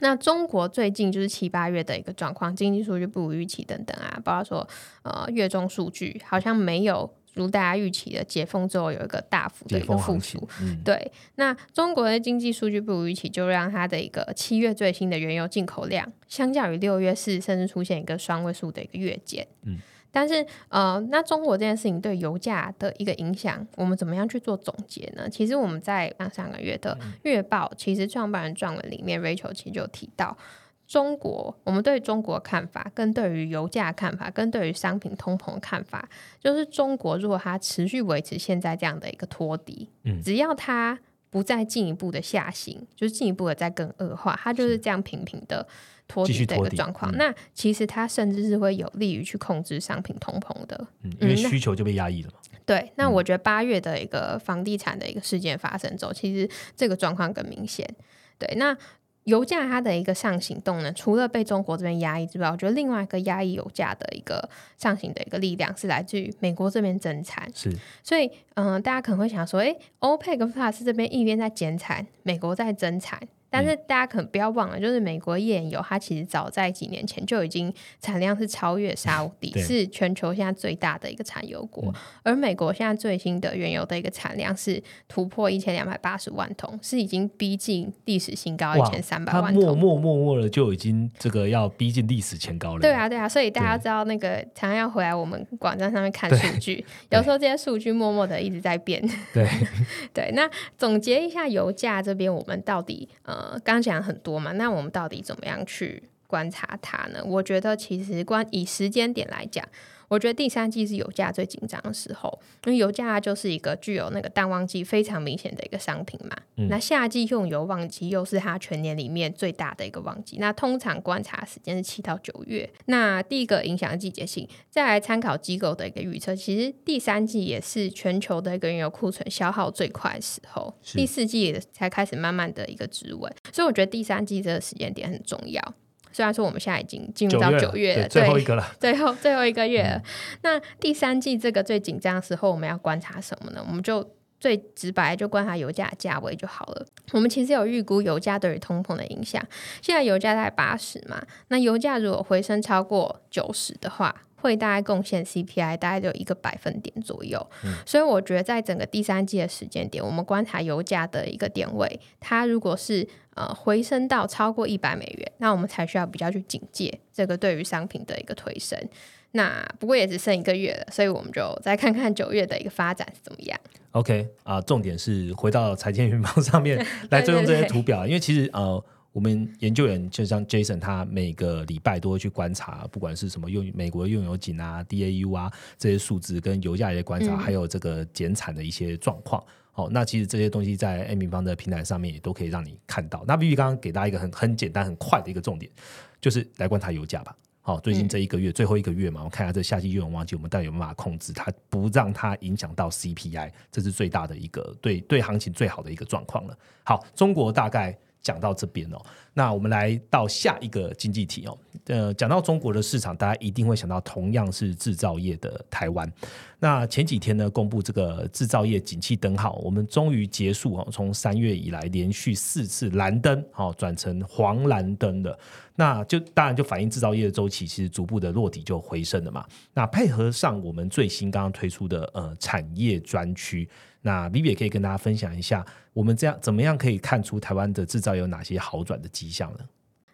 那中国最近就是七八月的一个状况，经济数据不如预期等等啊，包括说呃月中数据好像没有。如大家预期的，解封之后有一个大幅的一个复苏，对。那中国的经济数据不如预期，就让它的一个七月最新的原油进口量，相较于六月是甚至出现一个双位数的一个月减。嗯。但是呃，那中国这件事情对油价的一个影响，我们怎么样去做总结呢？其实我们在上上个月的月报，其实创办人撰文里面，Rachel 其实就提到。中国，我们对中国看法，跟对于油价看法，跟对于商品通膨看法，就是中国如果它持续维持现在这样的一个托底，嗯，只要它不再进一步的下行，就是进一步的再更恶化，它就是这样平平的托底的一个状况。那其实它甚至是会有利于去控制商品通膨的，嗯，因为需求就被压抑了嘛。对，那我觉得八月的一个房地产的一个事件发生之后，其实这个状况更明显。对，那。油价它的一个上行动呢，除了被中国这边压抑之外，我觉得另外一个压抑油价的一个上行的一个力量是来自于美国这边增产。是，所以嗯，大家可能会想说，哎，欧佩克 Plus 这边一边在减产，美国在增产。但是大家可能不要忘了，就是美国页岩油，它其实早在几年前就已经产量是超越沙 地，是全球现在最大的一个产油国。而美国现在最新的原油的一个产量是突破一千两百八十万桶，是已经逼近历史新高一千三百万桶。默默默默的就已经这个要逼近历史前高了。对啊，对啊，所以大家知道那个常常要回来我们网站上面看数据，有时候这些数据默默的一直在变。对对，那总结一下油价这边，我们到底呃。呃，刚讲很多嘛，那我们到底怎么样去观察它呢？我觉得其实关以时间点来讲。我觉得第三季是油价最紧张的时候，因为油价就是一个具有那个淡旺季非常明显的一个商品嘛。那夏季用油旺季又是它全年里面最大的一个旺季。那通常观察时间是七到九月。那第一个影响季节性，再来参考机构的一个预测，其实第三季也是全球的一个原油库存消耗最快的时候，第四季才开始慢慢的一个止稳。所以我觉得第三季这个时间点很重要。虽然说我们现在已经进入到九月了，最后一个了，最后最后一个月了。那第三季这个最紧张的时候，我们要观察什么呢？我们就最直白，就观察油价价位就好了。我们其实有预估油价对于通膨的影响。现在油价在八十嘛，那油价如果回升超过九十的话。会大概贡献 CPI 大概就一个百分点左右，所以我觉得在整个第三季的时间点，我们观察油价的一个点位，它如果是呃回升到超过一百美元，那我们才需要比较去警戒这个对于商品的一个推升。那不过也只剩一个月了，所以我们就再看看九月的一个发展是怎么样。OK 啊，重点是回到财经云榜上面 来追踪这些图表，因为其实呃。我们研究员就像 Jason，他每个礼拜都会去观察，不管是什么用美国用油井啊、DAU 啊这些数字，跟油价一些观察，还有这个减产的一些状况。哦，那其实这些东西在 M 平方的平台上面也都可以让你看到。那 Vivi 刚刚给大家一个很很简单、很快的一个重点，就是来观察油价吧。好，最近这一个月最后一个月嘛，我看下这夏季用油旺季，我们到底有没有办法控制它，不让它影响到 CPI，这是最大的一个对对行情最好的一个状况了。好，中国大概。讲到这边哦，那我们来到下一个经济体哦。呃，讲到中国的市场，大家一定会想到同样是制造业的台湾。那前几天呢，公布这个制造业景气灯号，我们终于结束哦，从三月以来连续四次蓝灯，好转成黄蓝灯了。那就当然就反映制造业的周期其实逐步的落底就回升了嘛。那配合上我们最新刚刚推出的呃产业专区。那 Vivi 也可以跟大家分享一下，我们这样怎么样可以看出台湾的制造有哪些好转的迹象呢？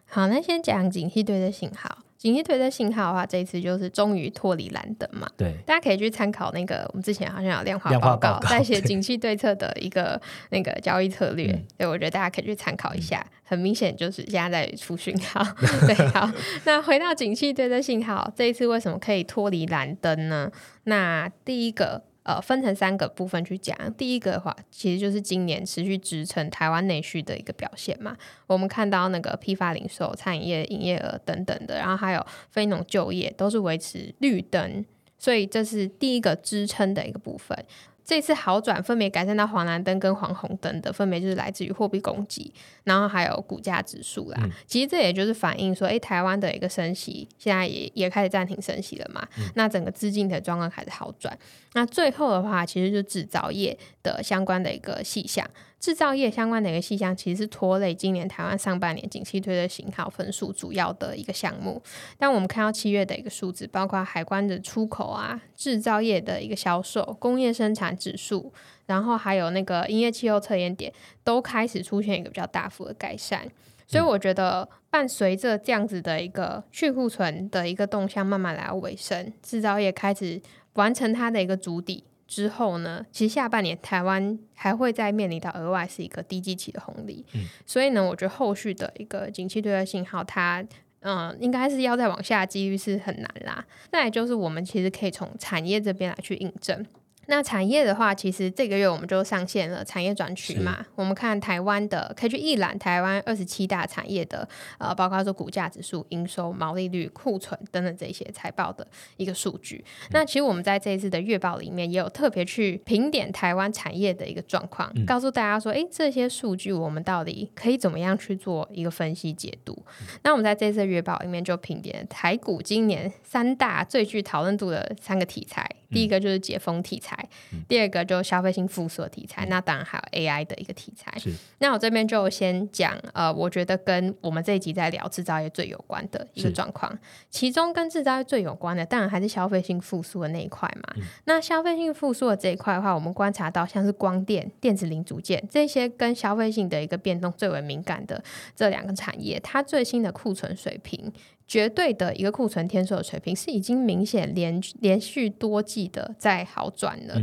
好，那先讲景气对的信号。景气对的信号的话，这一次就是终于脱离蓝灯嘛。对，大家可以去参考那个我们之前好像有量化报告，在写景气对策的一个那个交易策略。对，我觉得大家可以去参考一下。很明显就是现在在出讯号。对，好，那回到景气对的信号，这一次为什么可以脱离蓝灯呢？那第一个。呃，分成三个部分去讲。第一个的话，其实就是今年持续支撑台湾内需的一个表现嘛。我们看到那个批发零售、餐饮业营业额等等的，然后还有非农就业都是维持绿灯，所以这是第一个支撑的一个部分。这次好转分别改善到黄蓝灯跟黄红灯的，分别就是来自于货币供给，然后还有股价指数啦。其实这也就是反映说，哎，台湾的一个升息现在也也开始暂停升息了嘛。那整个资金的状况开始好转。那最后的话，其实就制造业的相关的一个细项。制造业相关的一个细项，其实是拖累今年台湾上半年景气推的型号分数主要的一个项目。但我们看到七月的一个数字，包括海关的出口啊，制造业的一个销售、工业生产指数，然后还有那个营业气候测验点，都开始出现一个比较大幅的改善。所以我觉得，伴随着这样子的一个去库存的一个动向慢慢来到尾声，制造业开始完成它的一个主底。之后呢，其实下半年台湾还会再面临到额外是一个低基期的红利，所以呢，我觉得后续的一个景气对外信号，它嗯，应该是要再往下，几率是很难啦。再就是我们其实可以从产业这边来去印证。那产业的话，其实这个月我们就上线了产业转区嘛。我们看台湾的，可以去一览台湾二十七大产业的，呃，包括说股价指数、营收、毛利率、库存等等这些财报的一个数据。那其实我们在这一次的月报里面也有特别去评点台湾产业的一个状况，告诉大家说，哎，这些数据我们到底可以怎么样去做一个分析解读？那我们在这次月报里面就评点台股今年三大最具讨论度的三个题材。第一个就是解封题材，第二个就消费性复苏的题材，那当然还有 AI 的一个题材。那我这边就先讲，呃，我觉得跟我们这一集在聊制造业最有关的一个状况，其中跟制造业最有关的，当然还是消费性复苏的那一块嘛。那消费性复苏的这一块的话，我们观察到像是光电、电子零组件这些跟消费性的一个变动最为敏感的这两个产业，它最新的库存水平。绝对的一个库存天数的水平是已经明显连连续多季的在好转了，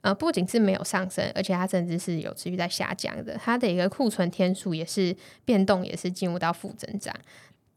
呃，不仅是没有上升，而且它甚至是有持续在下降的，它的一个库存天数也是变动，也是进入到负增长。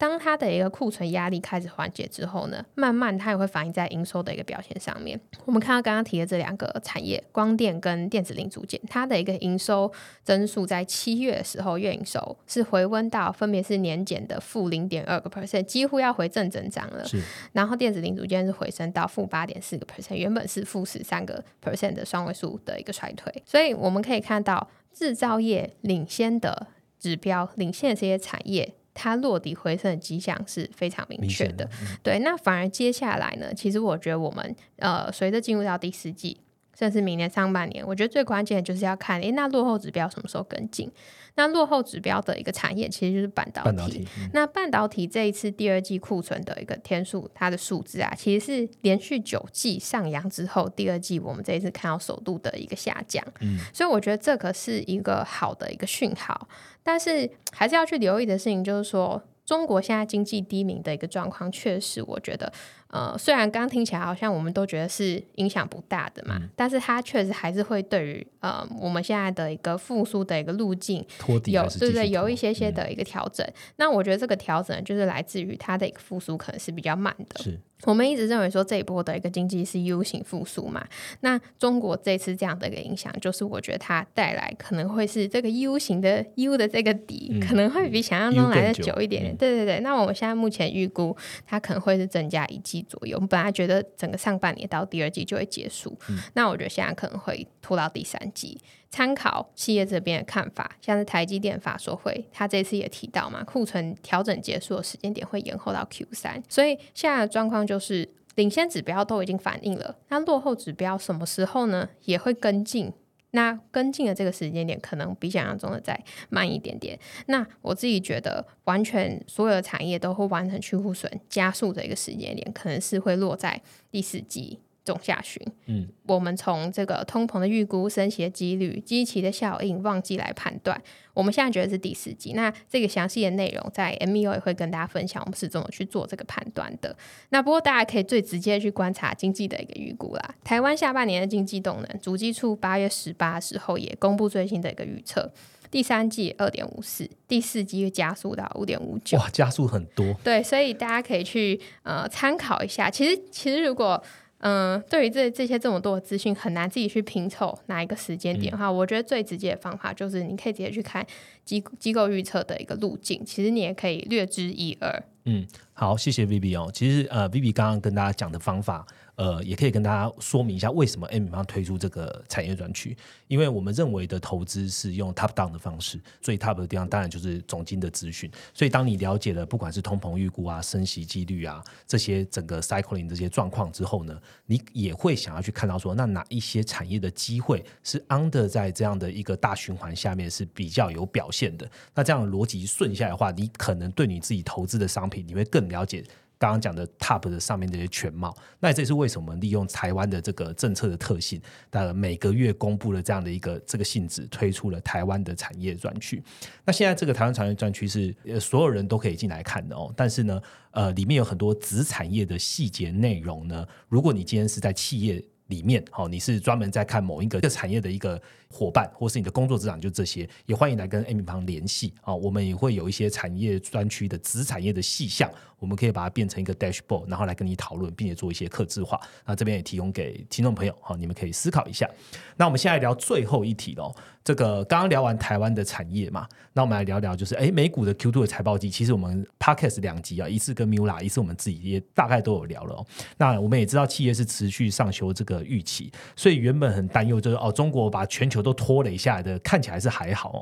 当它的一个库存压力开始缓解之后呢，慢慢它也会反映在营收的一个表现上面。我们看到刚刚提的这两个产业，光电跟电子零组件，它的一个营收增速在七月的时候，月营收是回温到分别是年减的负零点二个 percent，几乎要回正增长了。是，然后电子零组件是回升到负八点四个 percent，原本是负十三个 percent 的双位数的一个衰退。所以我们可以看到制造业领先的指标，领先的这些产业。它落底回升的迹象是非常明确的，对。那反而接下来呢，其实我觉得我们呃，随着进入到第四季，甚至明年上半年，我觉得最关键的就是要看，诶，那落后指标什么时候跟进？那落后指标的一个产业其实就是半导体。那半导体这一次第二季库存的一个天数，它的数字啊，其实是连续九季上扬之后，第二季我们这一次看到首度的一个下降。嗯，所以我觉得这可是一个好的一个讯号。但是还是要去留意的事情，就是说中国现在经济低迷的一个状况，确实我觉得，呃，虽然刚刚听起来好像我们都觉得是影响不大的嘛，但是它确实还是会对于呃我们现在的一个复苏的一个路径有对对有一些些的一个调整。那我觉得这个调整就是来自于它的一个复苏可能是比较慢的。是。我们一直认为说这一波的一个经济是 U 型复苏嘛，那中国这次这样的一个影响，就是我觉得它带来可能会是这个 U 型的 U 的这个底可能会比想象中来的久一点点。对对对，那我们现在目前预估它可能会是增加一季左右。我们本来觉得整个上半年到第二季就会结束，那我觉得现在可能会拖到第三季。参考企业这边的看法，像是台积电法说会，他这次也提到嘛，库存调整结束的时间点会延后到 Q 三，所以现在的状况就是领先指标都已经反映了，那落后指标什么时候呢也会跟进？那跟进的这个时间点可能比想象中的再慢一点点。那我自己觉得，完全所有的产业都会完成去库存加速的一个时间点，可能是会落在第四季。中下旬，嗯，我们从这个通膨的预估、升息的几率、基期的效应、旺季来判断。我们现在觉得是第四季。那这个详细的内容在 M E O 也会跟大家分享，我们是怎么去做这个判断的。那不过大家可以最直接去观察经济的一个预估啦。台湾下半年的经济动能，主计处八月十八时候也公布最新的一个预测，第三季二点五四，第四季会加速到五点五九，哇，加速很多。对，所以大家可以去呃参考一下。其实，其实如果嗯，对于这这些这么多的资讯，很难自己去拼凑哪一个时间点的话，我觉得最直接的方法就是你可以直接去看机机构预测的一个路径，其实你也可以略知一二。嗯，好，谢谢 Vivi 哦。其实呃，Vivi 刚刚跟大家讲的方法。呃，也可以跟大家说明一下为什么 M 方推出这个产业专区，因为我们认为的投资是用 top down 的方式，最 top 的地方当然就是总金的资讯。所以当你了解了不管是通膨预估啊、升息几率啊这些整个 cycling 这些状况之后呢，你也会想要去看到说，那哪一些产业的机会是 under 在这样的一个大循环下面是比较有表现的。那这样逻辑顺下来的话，你可能对你自己投资的商品，你会更了解。刚刚讲的 TOP 的上面这些全貌，那这是为什么利用台湾的这个政策的特性，呃，每个月公布了这样的一个这个性质，推出了台湾的产业专区。那现在这个台湾产业专区是呃所有人都可以进来看的哦，但是呢，呃，里面有很多子产业的细节内容呢。如果你今天是在企业里面，好，你是专门在看某一个产业的一个。伙伴，或是你的工作职场，就这些，也欢迎来跟 Amy 方联系啊。我们也会有一些产业专区的子产业的细项，我们可以把它变成一个 dashboard，然后来跟你讨论，并且做一些客制化。那这边也提供给听众朋友，好，你们可以思考一下。那我们现在聊最后一题喽。这个刚刚聊完台湾的产业嘛，那我们来聊聊，就是哎，美股的 Q2 的财报季，其实我们 Podcast 两集啊，一次跟 Mula，一次我们自己也大概都有聊了。哦。那我们也知道企业是持续上修这个预期，所以原本很担忧，就是哦，中国把全球都拖了一下的，看起来是还好。哦。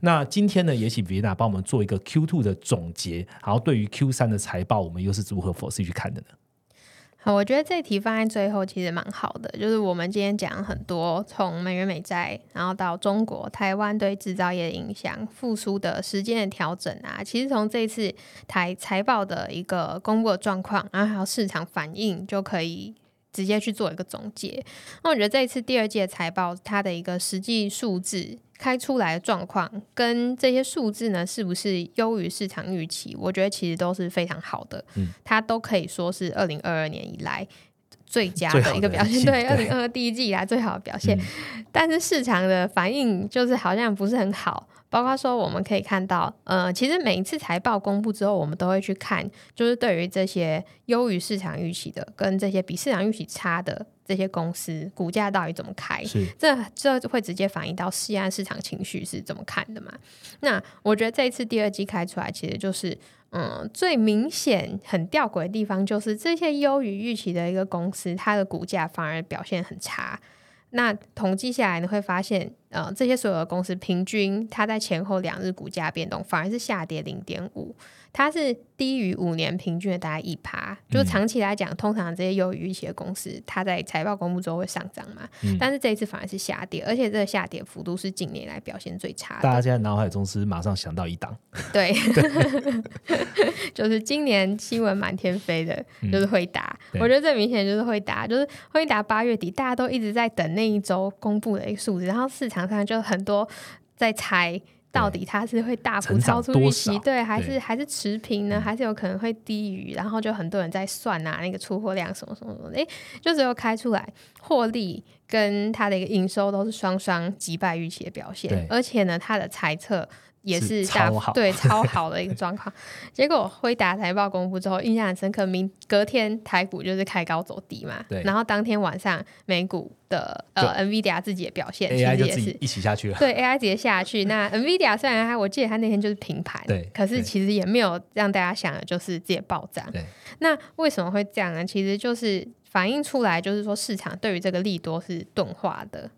那今天呢，也请 Vina 帮我们做一个 Q2 的总结，然后对于 Q3 的财财报，我们又是如何否视去看的呢？好，我觉得这题放在最后其实蛮好的，就是我们今天讲很多，从美元美债，然后到中国台湾对制造业的影响、复苏的时间的调整啊，其实从这次台财报的一个公布的状况，然后还有市场反应，就可以。直接去做一个总结，那我觉得这一次第二届财报它的一个实际数字开出来的状况，跟这些数字呢是不是优于市场预期？我觉得其实都是非常好的，嗯，它都可以说是二零二二年以来最佳的一个表现，对，二零二二第一季以来最好的表现。但是市场的反应就是好像不是很好。包括说我们可以看到，呃，其实每一次财报公布之后，我们都会去看，就是对于这些优于市场预期的，跟这些比市场预期差的这些公司，股价到底怎么开？这这会直接反映到西安市场情绪是怎么看的嘛？那我觉得这一次第二季开出来，其实就是。嗯，最明显很吊诡的地方就是这些优于预期的一个公司，它的股价反而表现很差。那统计下来，你会发现，呃，这些所有的公司平均它在前后两日股价变动反而是下跌零点五。它是低于五年平均的大概一趴，就是长期来讲，通常这些优于预期的公司，它在财报公布之后会上涨嘛。但是这一次反而是下跌，而且这个下跌幅度是近年来表现最差的。大家现在脑海中是马上想到一档，对，就是今年新闻满天飞的，就是会达。我觉得最明显就是会达，就是会达八月底，大家都一直在等那一周公布的一个数字，然后市场上就很多在猜。到底它是会大幅超出预期，对，还是还是持平呢？还是有可能会低于？然后就很多人在算啊，那个出货量什么什么什么，哎，就只有开出来获利跟它的一个营收都是双双击败预期的表现，而且呢，它的猜测。也是超好，对 超好的一个状况。结果辉达财报公布之后，印象很深刻。明隔天台股就是开高走低嘛，对。然后当天晚上美股的呃 NVIDIA 自己的表现其实也是一起下去了。对 AI 直接下去。那 NVIDIA 虽然它，我记得它那天就是平盘，对。可是其实也没有让大家想的就是直接暴涨。对。那为什么会这样呢？其实就是反映出来，就是说市场对于这个利多是钝化的。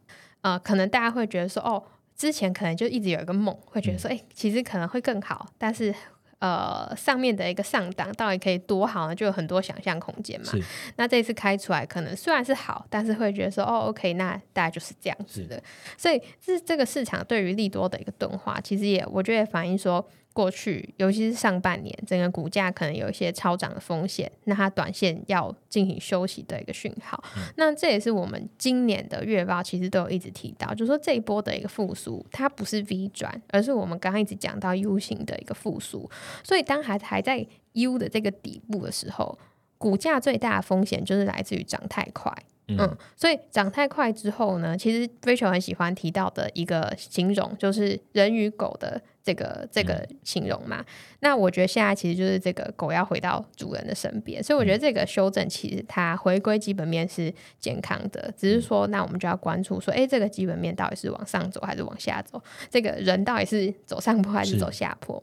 呃，可能大家会觉得说，哦。之前可能就一直有一个梦，会觉得说，哎，其实可能会更好，但是，呃，上面的一个上档到底可以多好呢？就有很多想象空间嘛。那这次开出来，可能虽然是好，但是会觉得说，哦，OK，那大概就是这样子的。所以，这这个市场对于利多的一个钝化，其实也我觉得反映说。过去，尤其是上半年，整个股价可能有一些超涨的风险，那它短线要进行休息的一个讯号。那这也是我们今年的月报其实都有一直提到，就说这一波的一个复苏，它不是 V 转，而是我们刚刚一直讲到 U 型的一个复苏。所以当还还在 U 的这个底部的时候，股价最大的风险就是来自于涨太快。嗯，所以长太快之后呢，其实 Rachel 很喜欢提到的一个形容，就是人与狗的这个这个形容嘛。那我觉得现在其实就是这个狗要回到主人的身边，所以我觉得这个修正其实它回归基本面是健康的，只是说那我们就要关注说，哎，这个基本面到底是往上走还是往下走？这个人到底是走上坡还是走下坡？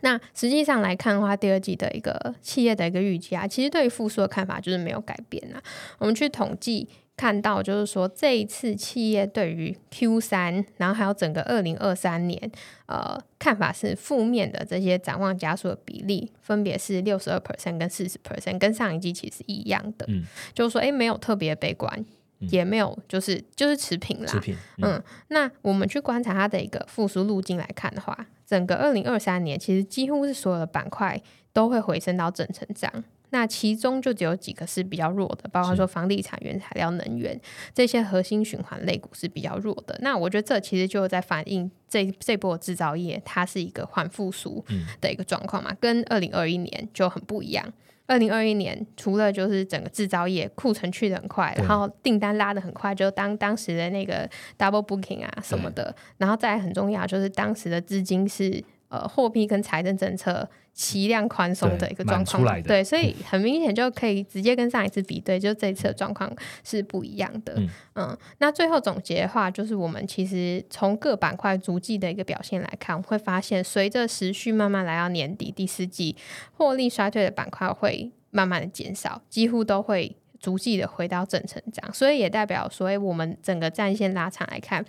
那实际上来看的话，第二季的一个企业的一个预期啊，其实对于复苏的看法就是没有改变啊。我们去统计看到，就是说这一次企业对于 Q 三，然后还有整个二零二三年，呃，看法是负面的。这些展望加速的比例分别是六十二 percent 跟四十 percent，跟上一季其实一样的。嗯，就是说，哎，没有特别悲观，也没有就是就是持平啦。持平。嗯，那我们去观察它的一个复苏路径来看的话。整个二零二三年，其实几乎是所有的板块都会回升到正成长。那其中就只有几个是比较弱的，包括说房地产、原材料、能源这些核心循环类股是比较弱的。那我觉得这其实就在反映这这波制造业它是一个缓复苏的一个状况嘛，跟二零二一年就很不一样。二零二一年除了就是整个制造业库存去的很快，然后订单拉的很快，就当当时的那个 double booking 啊什么的，然后再很重要就是当时的资金是呃货币跟财政政策。齐量宽松的一个状况，对，所以很明显就可以直接跟上一次比对，就这一次的状况是不一样的。嗯，那最后总结的话，就是我们其实从各板块逐季的一个表现来看，会发现随着时序慢慢来到年底第四季，获利衰退的板块会慢慢的减少，几乎都会逐季的回到正成长，所以也代表所以，我们整个战线拉长来看，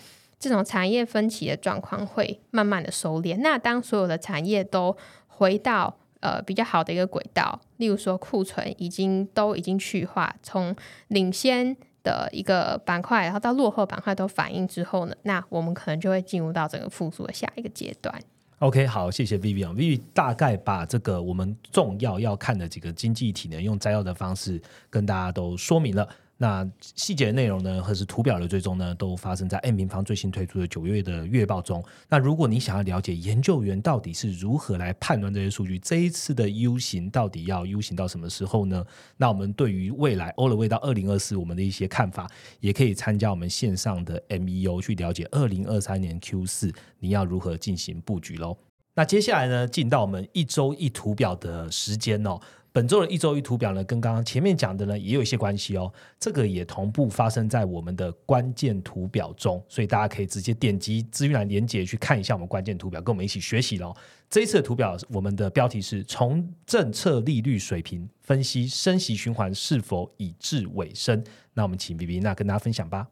这种产业分歧的状况会慢慢的收敛。那当所有的产业都回到呃比较好的一个轨道，例如说库存已经都已经去化，从领先的一个板块，然后到落后板块都反应之后呢，那我们可能就会进入到整个复苏的下一个阶段。OK，好，谢谢 Vivian。Vivian 大概把这个我们重要要看的几个经济体呢，用摘要的方式跟大家都说明了。那细节的内容呢，或是图表的追踪呢，都发生在 M 平方最新推出的九月的月报中。那如果你想要了解研究员到底是如何来判断这些数据，这一次的 U 型到底要 U 型到什么时候呢？那我们对于未来欧了未到二零二四我们的一些看法，也可以参加我们线上的 MEO 去了解二零二三年 Q 四你要如何进行布局喽。那接下来呢，进到我们一周一图表的时间哦。本周的一周一图表呢，跟刚刚前面讲的呢也有一些关系哦。这个也同步发生在我们的关键图表中，所以大家可以直接点击资讯栏连接去看一下我们关键图表，跟我们一起学习喽。这一次的图表，我们的标题是从政策利率水平分析升息循环是否已至尾声。那我们请 B B 那跟大家分享吧。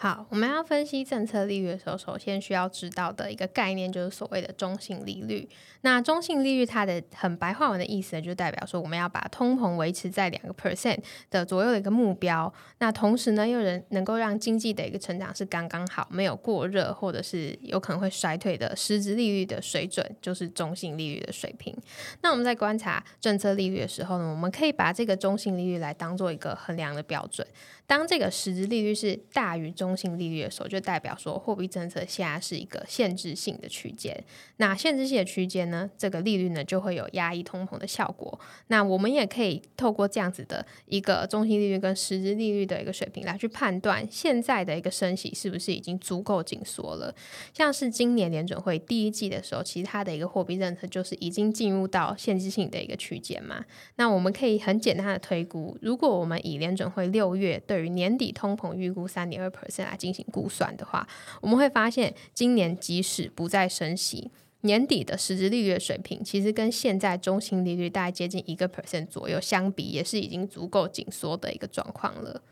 好，我们要分析政策利率的时候，首先需要知道的一个概念就是所谓的中性利率。那中性利率它的很白话文的意思呢，就代表说我们要把通膨维持在两个 percent 的左右的一个目标。那同时呢，又能能够让经济的一个成长是刚刚好，没有过热或者是有可能会衰退的实质利率的水准，就是中性利率的水平。那我们在观察政策利率的时候呢，我们可以把这个中性利率来当做一个衡量的标准。当这个实质利率是大于中性利率的时候，就代表说货币政策现在是一个限制性的区间。那限制性的区间呢，这个利率呢就会有压抑通膨的效果。那我们也可以透过这样子的一个中性利率跟实质利率的一个水平来去判断现在的一个升息是不是已经足够紧缩了。像是今年联准会第一季的时候，其实它的一个货币政策就是已经进入到限制性的一个区间嘛。那我们可以很简单的推估，如果我们以联准会六月对于年底通膨预估三点二 percent 来进行估算的话，我们会发现，今年即使不再升息，年底的实质利率水平，其实跟现在中性利率大概接近一个 percent 左右相比，也是已经足够紧缩的一个状况了。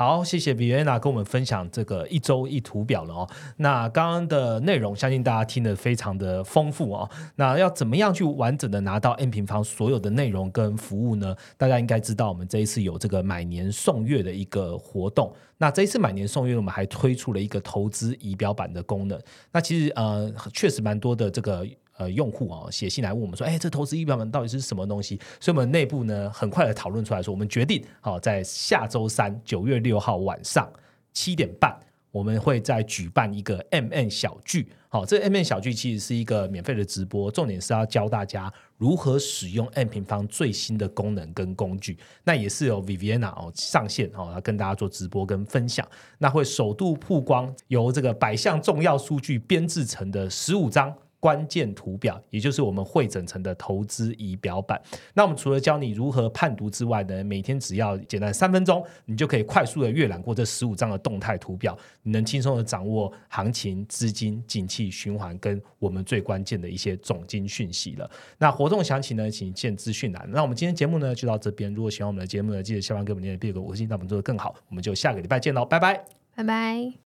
好，谢谢 Vienna 跟我们分享这个一周一图表了哦。那刚刚的内容，相信大家听得非常的丰富哦。那要怎么样去完整的拿到 N 平方所有的内容跟服务呢？大家应该知道，我们这一次有这个买年送月的一个活动。那这一次买年送月，我们还推出了一个投资仪表板的功能。那其实呃，确实蛮多的这个。呃，用户啊写信来问我们说，哎，这投资仪表板到底是什么东西？所以，我们内部呢很快的讨论出来说，我们决定好在下周三九月六号晚上七点半，我们会再举办一个 M N 小聚。好，这个 M N 小聚其实是一个免费的直播，重点是要教大家如何使用 M 平方最新的功能跟工具。那也是由 Viviana 哦上线哦，要跟大家做直播跟分享。那会首度曝光由这个百项重要数据编制成的十五张。关键图表，也就是我们会整成的投资仪表板。那我们除了教你如何判读之外呢，每天只要简单三分钟，你就可以快速的阅览过这十五张的动态图表，你能轻松的掌握行情、资金、景气循环跟我们最关键的一些总金讯息了。那活动详情呢，请见资讯栏。那我们今天节目呢就到这边。如果喜欢我们的节目呢，记得下方给我们点点个五星，让我们做的更好。我们就下个礼拜见喽，拜拜，拜拜。